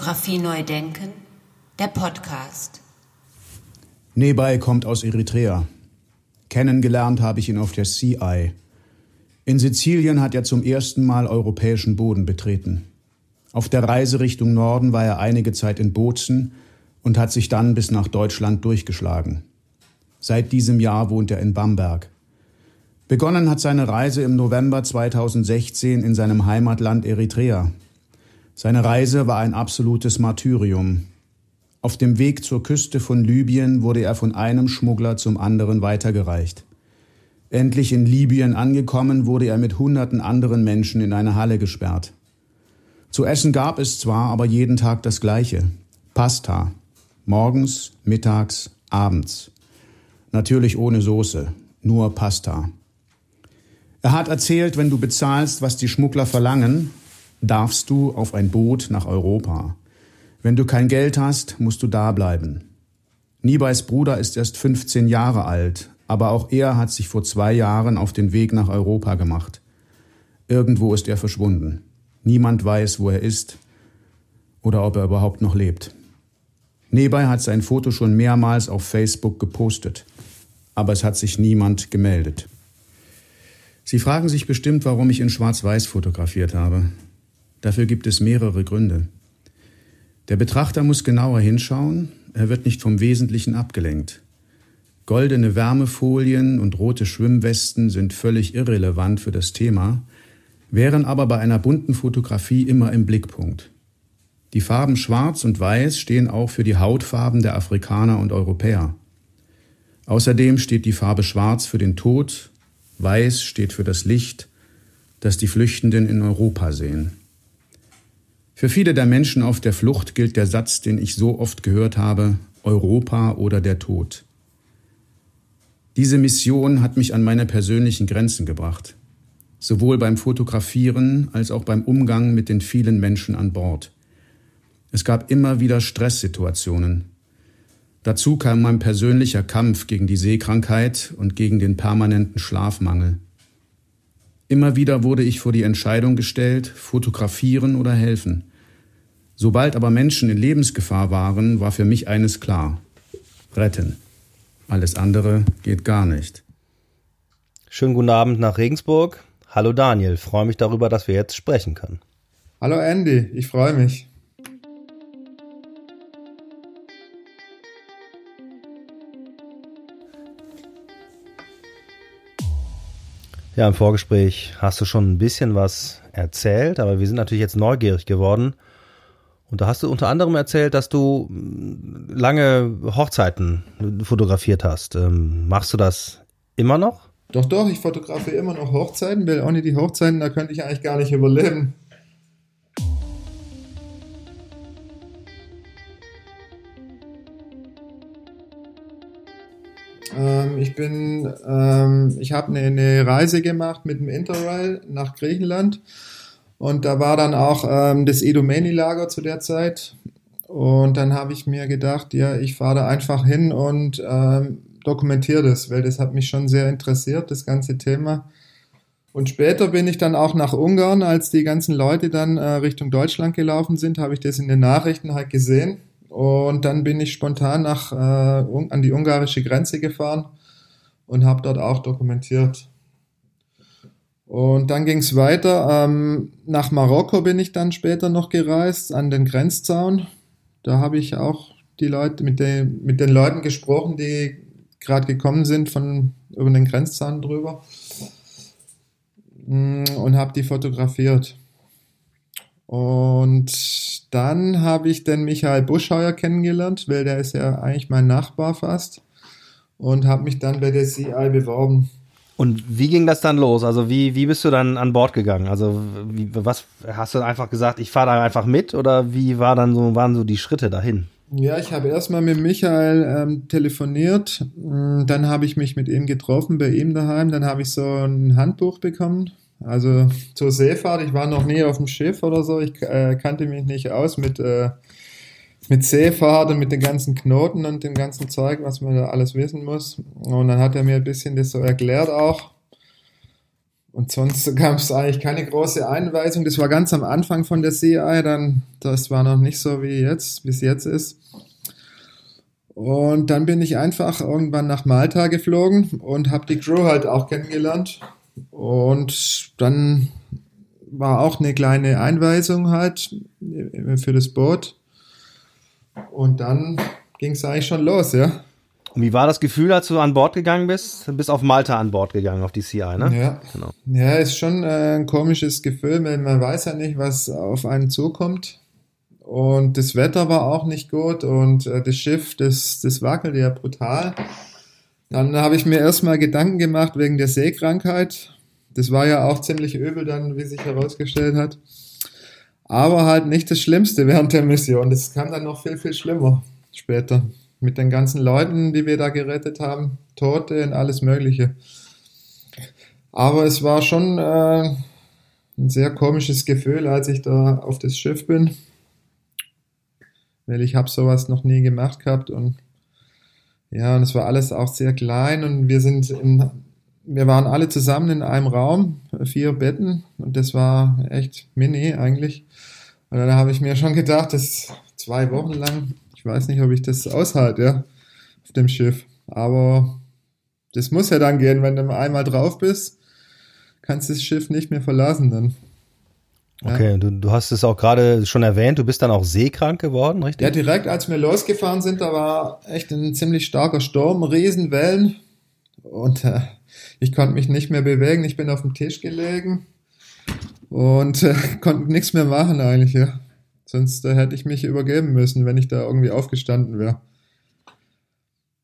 Fotografie neu denken, der Podcast. Nebei kommt aus Eritrea. Kennengelernt habe ich ihn auf der Sea In Sizilien hat er zum ersten Mal europäischen Boden betreten. Auf der Reise Richtung Norden war er einige Zeit in Bozen und hat sich dann bis nach Deutschland durchgeschlagen. Seit diesem Jahr wohnt er in Bamberg. Begonnen hat seine Reise im November 2016 in seinem Heimatland Eritrea. Seine Reise war ein absolutes Martyrium. Auf dem Weg zur Küste von Libyen wurde er von einem Schmuggler zum anderen weitergereicht. Endlich in Libyen angekommen, wurde er mit hunderten anderen Menschen in eine Halle gesperrt. Zu essen gab es zwar, aber jeden Tag das gleiche. Pasta. Morgens, mittags, abends. Natürlich ohne Soße, nur Pasta. Er hat erzählt, wenn du bezahlst, was die Schmuggler verlangen, darfst du auf ein Boot nach Europa. Wenn du kein Geld hast, musst du da bleiben. Nibais Bruder ist erst 15 Jahre alt, aber auch er hat sich vor zwei Jahren auf den Weg nach Europa gemacht. Irgendwo ist er verschwunden. Niemand weiß, wo er ist oder ob er überhaupt noch lebt. Nebai hat sein Foto schon mehrmals auf Facebook gepostet, aber es hat sich niemand gemeldet. Sie fragen sich bestimmt, warum ich in Schwarz-Weiß fotografiert habe. Dafür gibt es mehrere Gründe. Der Betrachter muss genauer hinschauen, er wird nicht vom Wesentlichen abgelenkt. Goldene Wärmefolien und rote Schwimmwesten sind völlig irrelevant für das Thema, wären aber bei einer bunten Fotografie immer im Blickpunkt. Die Farben Schwarz und Weiß stehen auch für die Hautfarben der Afrikaner und Europäer. Außerdem steht die Farbe Schwarz für den Tod Weiß steht für das Licht, das die Flüchtenden in Europa sehen. Für viele der Menschen auf der Flucht gilt der Satz, den ich so oft gehört habe, Europa oder der Tod. Diese Mission hat mich an meine persönlichen Grenzen gebracht, sowohl beim Fotografieren als auch beim Umgang mit den vielen Menschen an Bord. Es gab immer wieder Stresssituationen, Dazu kam mein persönlicher Kampf gegen die Seekrankheit und gegen den permanenten Schlafmangel. Immer wieder wurde ich vor die Entscheidung gestellt, fotografieren oder helfen. Sobald aber Menschen in Lebensgefahr waren, war für mich eines klar. Retten. Alles andere geht gar nicht. Schönen guten Abend nach Regensburg. Hallo Daniel, freue mich darüber, dass wir jetzt sprechen können. Hallo Andy, ich freue mich. Ja, im Vorgespräch hast du schon ein bisschen was erzählt, aber wir sind natürlich jetzt neugierig geworden. Und da hast du unter anderem erzählt, dass du hm, lange Hochzeiten fotografiert hast. Ähm, machst du das immer noch? Doch, doch, ich fotografiere immer noch Hochzeiten, weil ohne die Hochzeiten, da könnte ich eigentlich gar nicht überleben. Ähm, ich bin, ähm, ich habe eine, eine, Reise gemacht mit dem Interrail nach Griechenland und da war dann auch ähm, das Edomeni-Lager zu der Zeit und dann habe ich mir gedacht, ja, ich fahre da einfach hin und ähm, dokumentiere das, weil das hat mich schon sehr interessiert, das ganze Thema. Und später bin ich dann auch nach Ungarn, als die ganzen Leute dann äh, Richtung Deutschland gelaufen sind, habe ich das in den Nachrichten halt gesehen und dann bin ich spontan nach, äh, an die ungarische Grenze gefahren und habe dort auch dokumentiert. Und dann ging es weiter. Ähm, nach Marokko bin ich dann später noch gereist, an den Grenzzaun. Da habe ich auch die Leute mit, den, mit den Leuten gesprochen, die gerade gekommen sind von über den Grenzzaun drüber mm, und habe die fotografiert. Und dann habe ich den Michael Buschheuer kennengelernt, weil der ist ja eigentlich mein Nachbar fast. Und habe mich dann bei der CI beworben. Und wie ging das dann los? Also wie, wie bist du dann an Bord gegangen? Also wie, was hast du einfach gesagt, ich fahre da einfach mit oder wie war dann so, waren so die Schritte dahin? Ja, ich habe erstmal mit Michael ähm, telefoniert, dann habe ich mich mit ihm getroffen bei ihm daheim, dann habe ich so ein Handbuch bekommen also zur Seefahrt, ich war noch nie auf dem Schiff oder so, ich äh, kannte mich nicht aus mit, äh, mit Seefahrt und mit den ganzen Knoten und dem ganzen Zeug, was man da alles wissen muss. Und dann hat er mir ein bisschen das so erklärt auch. Und sonst gab es eigentlich keine große Einweisung. Das war ganz am Anfang von der CI, dann, das war noch nicht so wie jetzt, wie es jetzt ist. Und dann bin ich einfach irgendwann nach Malta geflogen und habe die Crew halt auch kennengelernt. Und dann war auch eine kleine Einweisung halt für das Boot. Und dann ging es eigentlich schon los, ja. Und wie war das Gefühl, als du an Bord gegangen bist? Du bist auf Malta an Bord gegangen, auf die CI, ne? Ja. Genau. Ja, ist schon äh, ein komisches Gefühl, weil man weiß ja nicht, was auf einen zukommt. Und das Wetter war auch nicht gut und äh, das Schiff, das, das wackelte ja brutal. Dann habe ich mir erstmal Gedanken gemacht wegen der Seekrankheit. Das war ja auch ziemlich übel dann, wie sich herausgestellt hat. Aber halt nicht das Schlimmste während der Mission. Das kam dann noch viel, viel schlimmer später mit den ganzen Leuten, die wir da gerettet haben, Tote und alles Mögliche. Aber es war schon äh, ein sehr komisches Gefühl, als ich da auf das Schiff bin, weil ich habe sowas noch nie gemacht gehabt und ja, und es war alles auch sehr klein und wir sind in, wir waren alle zusammen in einem Raum, vier Betten und das war echt mini eigentlich. Und dann habe ich mir schon gedacht, dass zwei Wochen lang ich weiß nicht, ob ich das aushalte, ja, auf dem Schiff. Aber das muss ja dann gehen, wenn du einmal drauf bist, kannst du das Schiff nicht mehr verlassen dann. Ja. Okay, du, du hast es auch gerade schon erwähnt, du bist dann auch seekrank geworden, richtig? Ja, direkt als wir losgefahren sind, da war echt ein ziemlich starker Sturm, Riesenwellen und äh, ich konnte mich nicht mehr bewegen, ich bin auf dem Tisch gelegen und äh, konnte nichts mehr machen eigentlich, ja. Sonst äh, hätte ich mich übergeben müssen, wenn ich da irgendwie aufgestanden wäre.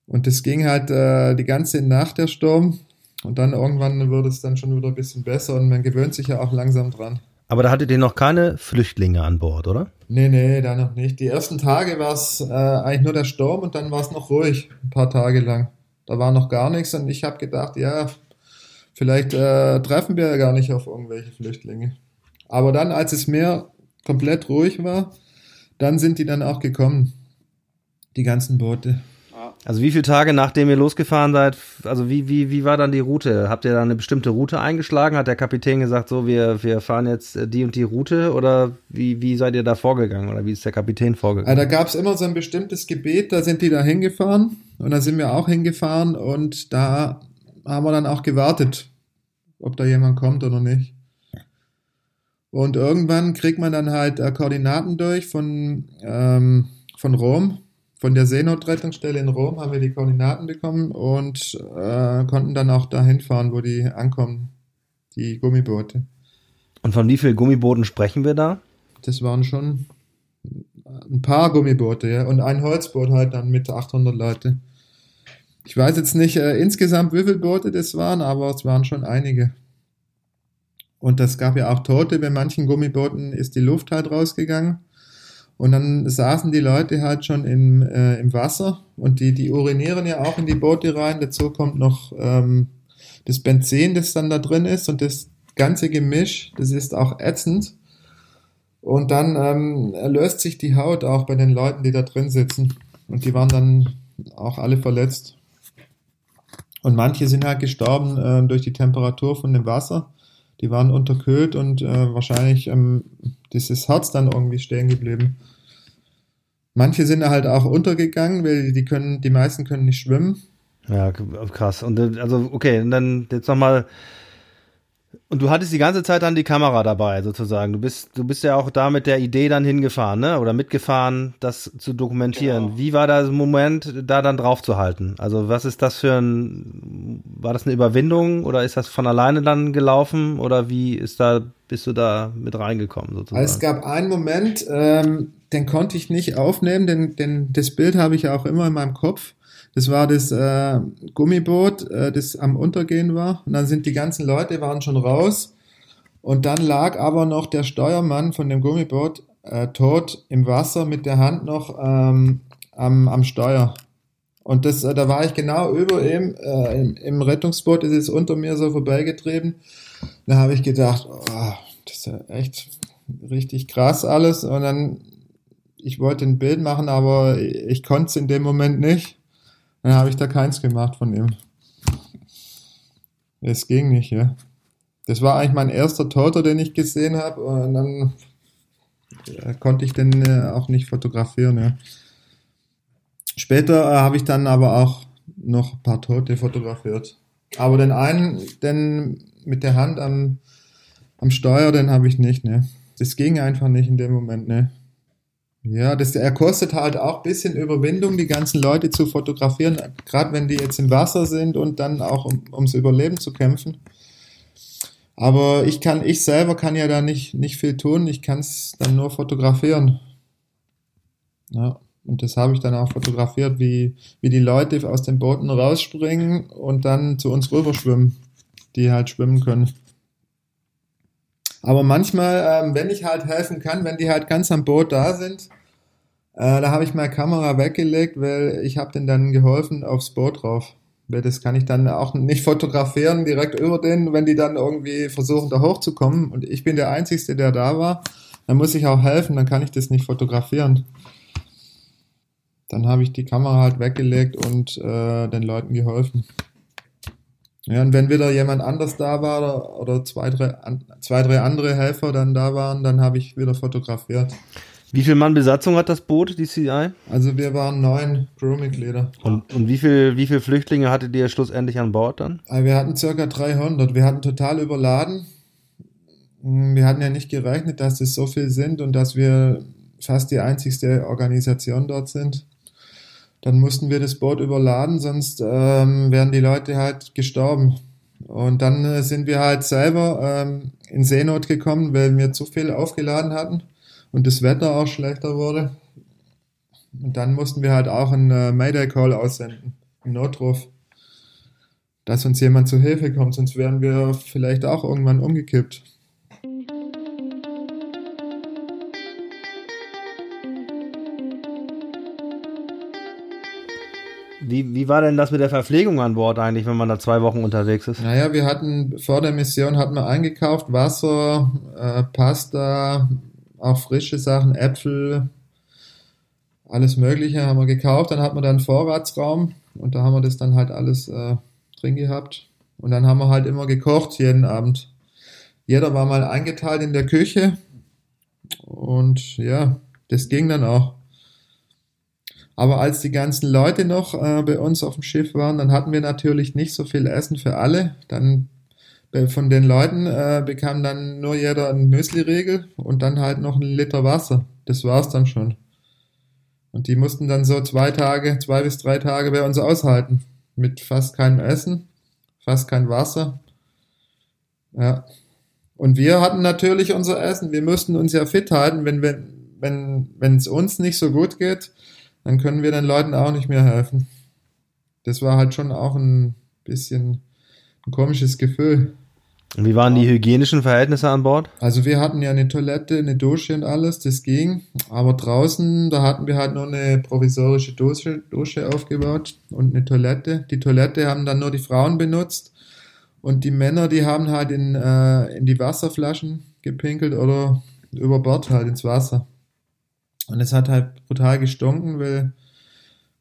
Und das ging halt äh, die ganze Nacht, der Sturm. Und dann irgendwann wird es dann schon wieder ein bisschen besser und man gewöhnt sich ja auch langsam dran. Aber da hattet ihr noch keine Flüchtlinge an Bord, oder? Nee, nee, da noch nicht. Die ersten Tage war es äh, eigentlich nur der Sturm und dann war es noch ruhig, ein paar Tage lang. Da war noch gar nichts und ich habe gedacht, ja, vielleicht äh, treffen wir ja gar nicht auf irgendwelche Flüchtlinge. Aber dann, als es Meer komplett ruhig war, dann sind die dann auch gekommen, die ganzen Boote. Also wie viele Tage nachdem ihr losgefahren seid, also wie, wie, wie war dann die Route? Habt ihr da eine bestimmte Route eingeschlagen? Hat der Kapitän gesagt, so wir, wir fahren jetzt äh, die und die Route oder wie, wie seid ihr da vorgegangen oder wie ist der Kapitän vorgegangen? da gab es immer so ein bestimmtes Gebet, da sind die da hingefahren und da sind wir auch hingefahren und da haben wir dann auch gewartet, ob da jemand kommt oder nicht. Und irgendwann kriegt man dann halt äh, Koordinaten durch von, ähm, von Rom. Von der Seenotrettungsstelle in Rom haben wir die Koordinaten bekommen und äh, konnten dann auch dahin fahren, wo die ankommen, die Gummiboote. Und von wie vielen Gummibooten sprechen wir da? Das waren schon ein paar Gummiboote, ja, und ein Holzboot halt dann mit 800 Leute. Ich weiß jetzt nicht äh, insgesamt, wie viele Boote das waren, aber es waren schon einige. Und das gab ja auch Tote. Bei manchen Gummibooten ist die Luft halt rausgegangen. Und dann saßen die Leute halt schon im, äh, im Wasser und die, die urinieren ja auch in die Boote rein. Dazu kommt noch ähm, das Benzin, das dann da drin ist und das ganze Gemisch, das ist auch ätzend. Und dann ähm, löst sich die Haut auch bei den Leuten, die da drin sitzen. Und die waren dann auch alle verletzt. Und manche sind halt gestorben äh, durch die Temperatur von dem Wasser die waren unterkühlt und äh, wahrscheinlich ähm, dieses Herz dann irgendwie stehen geblieben. Manche sind halt auch untergegangen, weil die können, die meisten können nicht schwimmen. Ja, krass. Und äh, also, okay, und dann jetzt nochmal und du hattest die ganze Zeit dann die Kamera dabei, sozusagen. Du bist, du bist ja auch da mit der Idee dann hingefahren, ne? Oder mitgefahren, das zu dokumentieren. Genau. Wie war der Moment, da dann drauf zu halten? Also was ist das für ein, war das eine Überwindung oder ist das von alleine dann gelaufen? Oder wie ist da, bist du da mit reingekommen, sozusagen? Es gab einen Moment, ähm, den konnte ich nicht aufnehmen, denn, denn das Bild habe ich ja auch immer in meinem Kopf. Das war das äh, Gummiboot, äh, das am Untergehen war. Und dann sind die ganzen Leute waren schon raus. Und dann lag aber noch der Steuermann von dem Gummiboot äh, tot im Wasser mit der Hand noch ähm, am, am Steuer. Und das, äh, da war ich genau über ihm, äh, im, im Rettungsboot ist es unter mir so vorbeigetrieben. Da habe ich gedacht, oh, das ist ja echt richtig krass alles. Und dann, ich wollte ein Bild machen, aber ich konnte es in dem Moment nicht. Dann habe ich da keins gemacht von ihm. Es ging nicht, ja. Das war eigentlich mein erster Toter, den ich gesehen habe. Und dann ja, konnte ich den äh, auch nicht fotografieren. Ja. Später äh, habe ich dann aber auch noch ein paar Tote fotografiert. Aber den einen, den mit der Hand am, am Steuer, den habe ich nicht. Ne. Das ging einfach nicht in dem Moment. Ne. Ja, das, er kostet halt auch ein bisschen Überwindung, die ganzen Leute zu fotografieren, gerade wenn die jetzt im Wasser sind und dann auch um, ums Überleben zu kämpfen. Aber ich kann, ich selber kann ja da nicht, nicht viel tun, ich kann es dann nur fotografieren. Ja, und das habe ich dann auch fotografiert, wie, wie die Leute aus den Booten rausspringen und dann zu uns rüberschwimmen, die halt schwimmen können. Aber manchmal, ähm, wenn ich halt helfen kann, wenn die halt ganz am Boot da sind, äh, da habe ich meine Kamera weggelegt, weil ich habe denen dann geholfen aufs Boot drauf. Weil das kann ich dann auch nicht fotografieren direkt über den, wenn die dann irgendwie versuchen da hochzukommen und ich bin der Einzige, der da war, dann muss ich auch helfen, dann kann ich das nicht fotografieren. Dann habe ich die Kamera halt weggelegt und äh, den Leuten geholfen. Ja, und wenn wieder jemand anders da war oder, oder zwei, drei, zwei, drei andere Helfer dann da waren, dann habe ich wieder fotografiert. Wie viel Mann Besatzung hat das Boot, die CI? Also wir waren neun Crewmitglieder. Und, und wie viel, wie viel Flüchtlinge hattet ihr schlussendlich an Bord dann? Also wir hatten circa 300. Wir hatten total überladen. Wir hatten ja nicht gerechnet, dass es so viel sind und dass wir fast die einzigste Organisation dort sind. Dann mussten wir das Boot überladen, sonst ähm, wären die Leute halt gestorben. Und dann äh, sind wir halt selber ähm, in Seenot gekommen, weil wir zu viel aufgeladen hatten und das Wetter auch schlechter wurde. Und dann mussten wir halt auch einen äh, Mayday-Call aussenden, einen Notruf, dass uns jemand zu Hilfe kommt, sonst wären wir vielleicht auch irgendwann umgekippt. Wie, wie war denn das mit der Verpflegung an Bord eigentlich, wenn man da zwei Wochen unterwegs ist? Naja, wir hatten vor der Mission hatten wir eingekauft Wasser, äh, Pasta, auch frische Sachen, Äpfel, alles Mögliche haben wir gekauft. Dann hat man dann Vorratsraum und da haben wir das dann halt alles äh, drin gehabt. Und dann haben wir halt immer gekocht jeden Abend. Jeder war mal eingeteilt in der Küche und ja, das ging dann auch. Aber als die ganzen Leute noch äh, bei uns auf dem Schiff waren, dann hatten wir natürlich nicht so viel Essen für alle. Dann von den Leuten äh, bekam dann nur jeder ein Müsli-Regel und dann halt noch ein Liter Wasser. Das war's dann schon. Und die mussten dann so zwei Tage, zwei bis drei Tage bei uns aushalten. Mit fast keinem Essen, fast kein Wasser. Ja. Und wir hatten natürlich unser Essen. Wir mussten uns ja fit halten. Wenn, wenn, wenn, wenn es uns nicht so gut geht, dann können wir den Leuten auch nicht mehr helfen. Das war halt schon auch ein bisschen ein komisches Gefühl. Wie waren die hygienischen Verhältnisse an Bord? Also wir hatten ja eine Toilette, eine Dusche und alles, das ging. Aber draußen, da hatten wir halt nur eine provisorische Dusche, Dusche aufgebaut und eine Toilette. Die Toilette haben dann nur die Frauen benutzt und die Männer, die haben halt in, äh, in die Wasserflaschen gepinkelt oder über Bord halt ins Wasser. Und es hat halt brutal gestunken, weil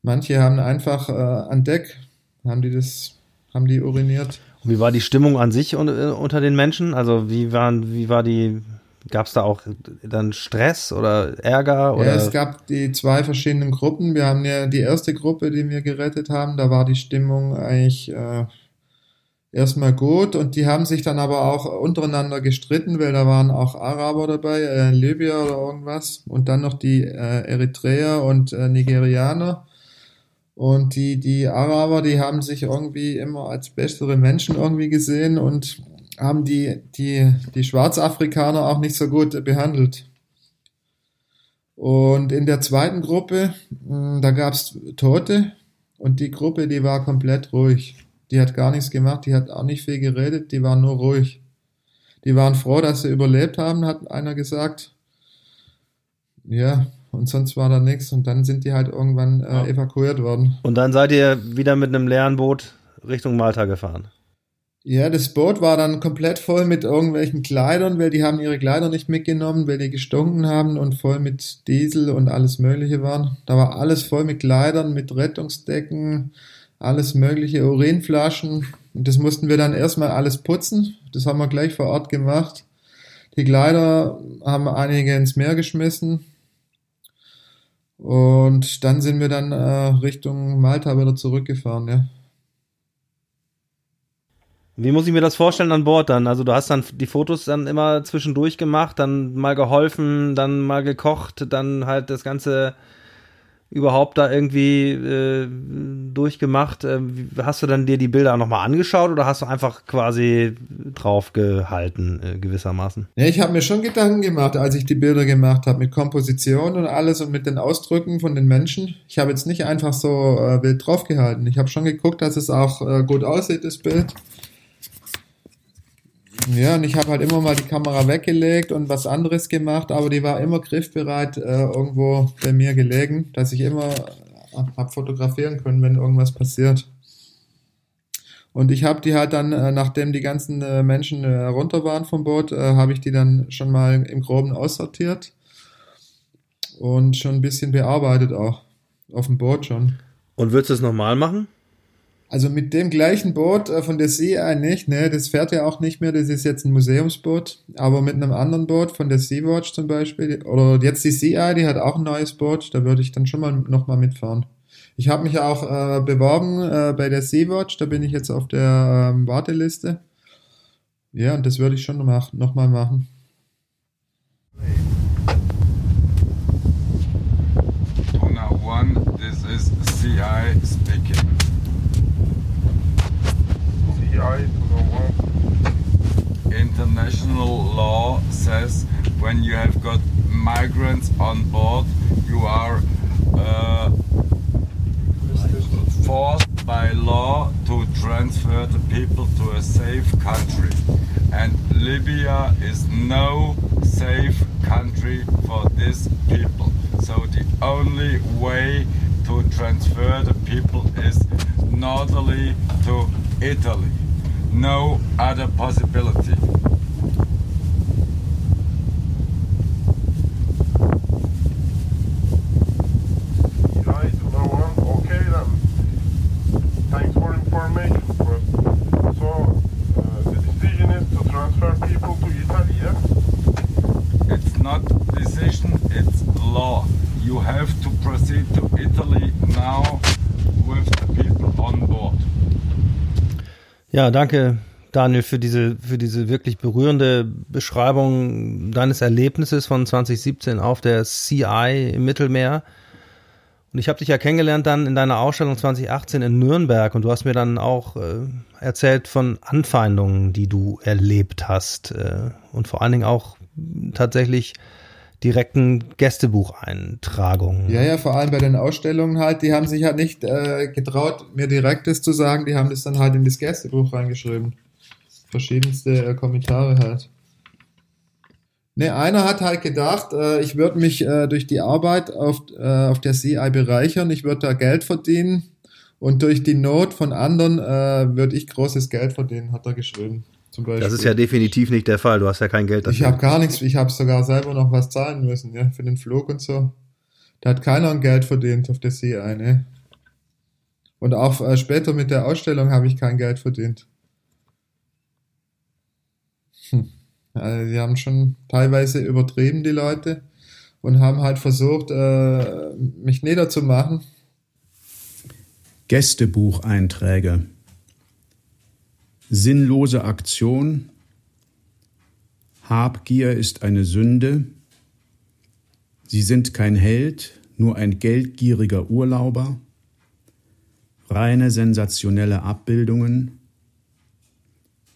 manche haben einfach äh, an Deck, haben die das, haben die uriniert. Wie war die Stimmung an sich äh, unter den Menschen? Also wie waren, wie war die, gab es da auch dann Stress oder Ärger? Oder? Ja, es gab die zwei verschiedenen Gruppen. Wir haben ja die erste Gruppe, die wir gerettet haben, da war die Stimmung eigentlich äh, erstmal gut und die haben sich dann aber auch untereinander gestritten, weil da waren auch Araber dabei, äh, Libyer oder irgendwas und dann noch die äh, Eritreer und äh, Nigerianer. Und die, die Araber, die haben sich irgendwie immer als bessere Menschen irgendwie gesehen und haben die, die, die Schwarzafrikaner auch nicht so gut behandelt. Und in der zweiten Gruppe, hm, da gab's Tote und die Gruppe, die war komplett ruhig. Die hat gar nichts gemacht, die hat auch nicht viel geredet, die waren nur ruhig. Die waren froh, dass sie überlebt haben, hat einer gesagt. Ja, und sonst war da nichts und dann sind die halt irgendwann äh, ja. evakuiert worden. Und dann seid ihr wieder mit einem leeren Boot Richtung Malta gefahren? Ja, das Boot war dann komplett voll mit irgendwelchen Kleidern, weil die haben ihre Kleider nicht mitgenommen, weil die gestunken haben und voll mit Diesel und alles Mögliche waren. Da war alles voll mit Kleidern, mit Rettungsdecken, alles mögliche, Urinflaschen. Und das mussten wir dann erstmal alles putzen. Das haben wir gleich vor Ort gemacht. Die Kleider haben einige ins Meer geschmissen. Und dann sind wir dann äh, Richtung Malta wieder zurückgefahren, ja. Wie muss ich mir das vorstellen an Bord dann? Also du hast dann die Fotos dann immer zwischendurch gemacht, dann mal geholfen, dann mal gekocht, dann halt das Ganze überhaupt da irgendwie äh, durchgemacht? Äh, hast du dann dir die Bilder nochmal angeschaut oder hast du einfach quasi draufgehalten, äh, gewissermaßen? Ja, ich habe mir schon Gedanken gemacht, als ich die Bilder gemacht habe, mit Komposition und alles und mit den Ausdrücken von den Menschen. Ich habe jetzt nicht einfach so äh, wild draufgehalten. Ich habe schon geguckt, dass es auch äh, gut aussieht, das Bild. Ja, und ich habe halt immer mal die Kamera weggelegt und was anderes gemacht, aber die war immer griffbereit äh, irgendwo bei mir gelegen, dass ich immer äh, hab fotografieren können, wenn irgendwas passiert. Und ich habe die halt dann, äh, nachdem die ganzen äh, Menschen äh, runter waren vom Boot, äh, habe ich die dann schon mal im Groben aussortiert und schon ein bisschen bearbeitet auch. Auf dem Boot schon. Und würdest du es nochmal machen? Also mit dem gleichen Boot äh, von der Sea nicht, ne, das fährt ja auch nicht mehr, das ist jetzt ein Museumsboot, aber mit einem anderen Boot von der Sea-Watch zum Beispiel, oder jetzt die Sea die hat auch ein neues Boot, da würde ich dann schon mal nochmal mitfahren. Ich habe mich auch äh, beworben äh, bei der Sea-Watch, da bin ich jetzt auf der ähm, Warteliste. Ja, und das würde ich schon noch, noch machen. Tuna One, this is CI speaking. International law says when you have got migrants on board, you are uh, forced by law to transfer the people to a safe country. And Libya is no safe country for these people. So the only way to transfer the people is northerly to Italy no other possibility. Ja, danke, Daniel, für diese, für diese wirklich berührende Beschreibung deines Erlebnisses von 2017 auf der CI im Mittelmeer. Und ich habe dich ja kennengelernt dann in deiner Ausstellung 2018 in Nürnberg und du hast mir dann auch äh, erzählt von Anfeindungen, die du erlebt hast äh, und vor allen Dingen auch tatsächlich direkten Gästebucheintragungen. Ja, ja, vor allem bei den Ausstellungen halt, die haben sich halt nicht äh, getraut, mir direktes zu sagen, die haben das dann halt in das Gästebuch reingeschrieben. Verschiedenste äh, Kommentare halt. Ne, einer hat halt gedacht, äh, ich würde mich äh, durch die Arbeit auf, äh, auf der CI bereichern, ich würde da Geld verdienen und durch die Not von anderen äh, würde ich großes Geld verdienen, hat er geschrieben. Das ist ja definitiv nicht der Fall. Du hast ja kein Geld dafür. Ich habe gar nichts. Ich habe sogar selber noch was zahlen müssen, ja, für den Flug und so. Da hat keiner ein Geld verdient auf der CI, ne? Und auch äh, später mit der Ausstellung habe ich kein Geld verdient. Hm. Also die haben schon teilweise übertrieben, die Leute, und haben halt versucht, äh, mich niederzumachen. Gästebucheinträge sinnlose Aktion, Habgier ist eine Sünde, Sie sind kein Held, nur ein geldgieriger Urlauber, reine sensationelle Abbildungen,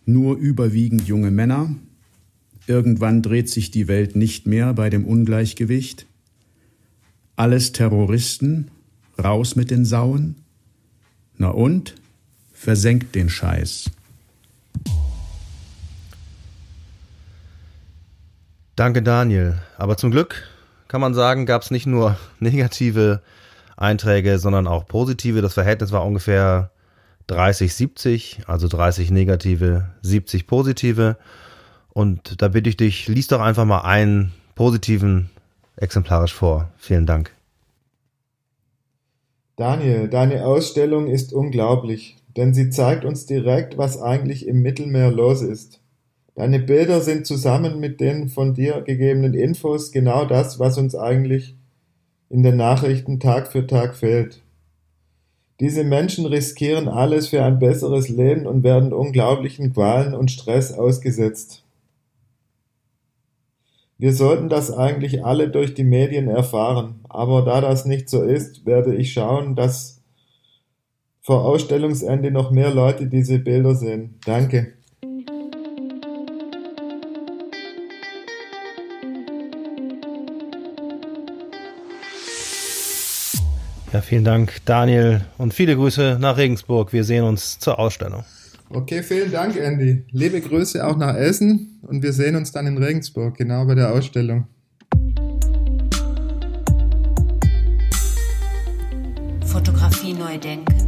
nur überwiegend junge Männer, irgendwann dreht sich die Welt nicht mehr bei dem Ungleichgewicht, alles Terroristen, raus mit den Sauen, na und, versenkt den Scheiß. Danke, Daniel. Aber zum Glück kann man sagen, gab es nicht nur negative Einträge, sondern auch positive. Das Verhältnis war ungefähr 30, 70, also 30 negative, 70 positive. Und da bitte ich dich, lies doch einfach mal einen positiven exemplarisch vor. Vielen Dank. Daniel, deine Ausstellung ist unglaublich, denn sie zeigt uns direkt, was eigentlich im Mittelmeer los ist. Deine Bilder sind zusammen mit den von dir gegebenen Infos genau das, was uns eigentlich in den Nachrichten Tag für Tag fehlt. Diese Menschen riskieren alles für ein besseres Leben und werden unglaublichen Qualen und Stress ausgesetzt. Wir sollten das eigentlich alle durch die Medien erfahren, aber da das nicht so ist, werde ich schauen, dass vor Ausstellungsende noch mehr Leute diese Bilder sehen. Danke. Ja, vielen Dank, Daniel, und viele Grüße nach Regensburg. Wir sehen uns zur Ausstellung. Okay, vielen Dank, Andy. Liebe Grüße auch nach Essen und wir sehen uns dann in Regensburg, genau bei der Ausstellung. Fotografie neu denken,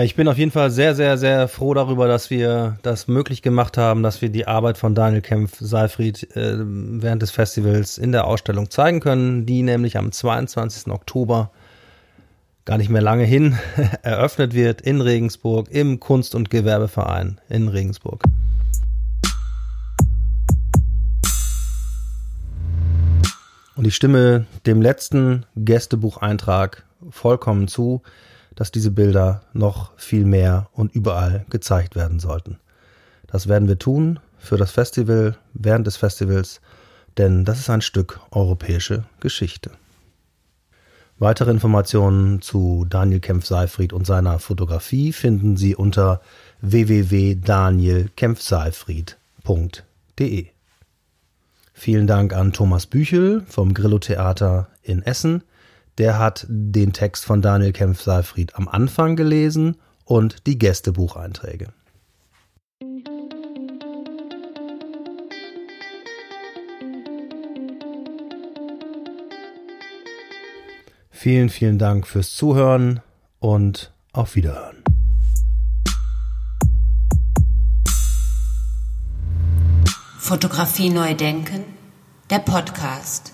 Ja, ich bin auf jeden Fall sehr, sehr, sehr froh darüber, dass wir das möglich gemacht haben, dass wir die Arbeit von Daniel Kempf Seifried äh, während des Festivals in der Ausstellung zeigen können, die nämlich am 22. Oktober gar nicht mehr lange hin eröffnet wird in Regensburg im Kunst- und Gewerbeverein in Regensburg. Und ich stimme dem letzten Gästebucheintrag vollkommen zu dass diese Bilder noch viel mehr und überall gezeigt werden sollten. Das werden wir tun für das Festival, während des Festivals, denn das ist ein Stück europäische Geschichte. Weitere Informationen zu Daniel Kempf-Seifried und seiner Fotografie finden Sie unter www.danielkempfseifried.de. Vielen Dank an Thomas Büchel vom Grillo Theater in Essen der hat den Text von Daniel Kempf-Seifried am Anfang gelesen und die Gästebucheinträge. Vielen, vielen Dank fürs Zuhören und auf Wiederhören. Fotografie neu denken, der Podcast.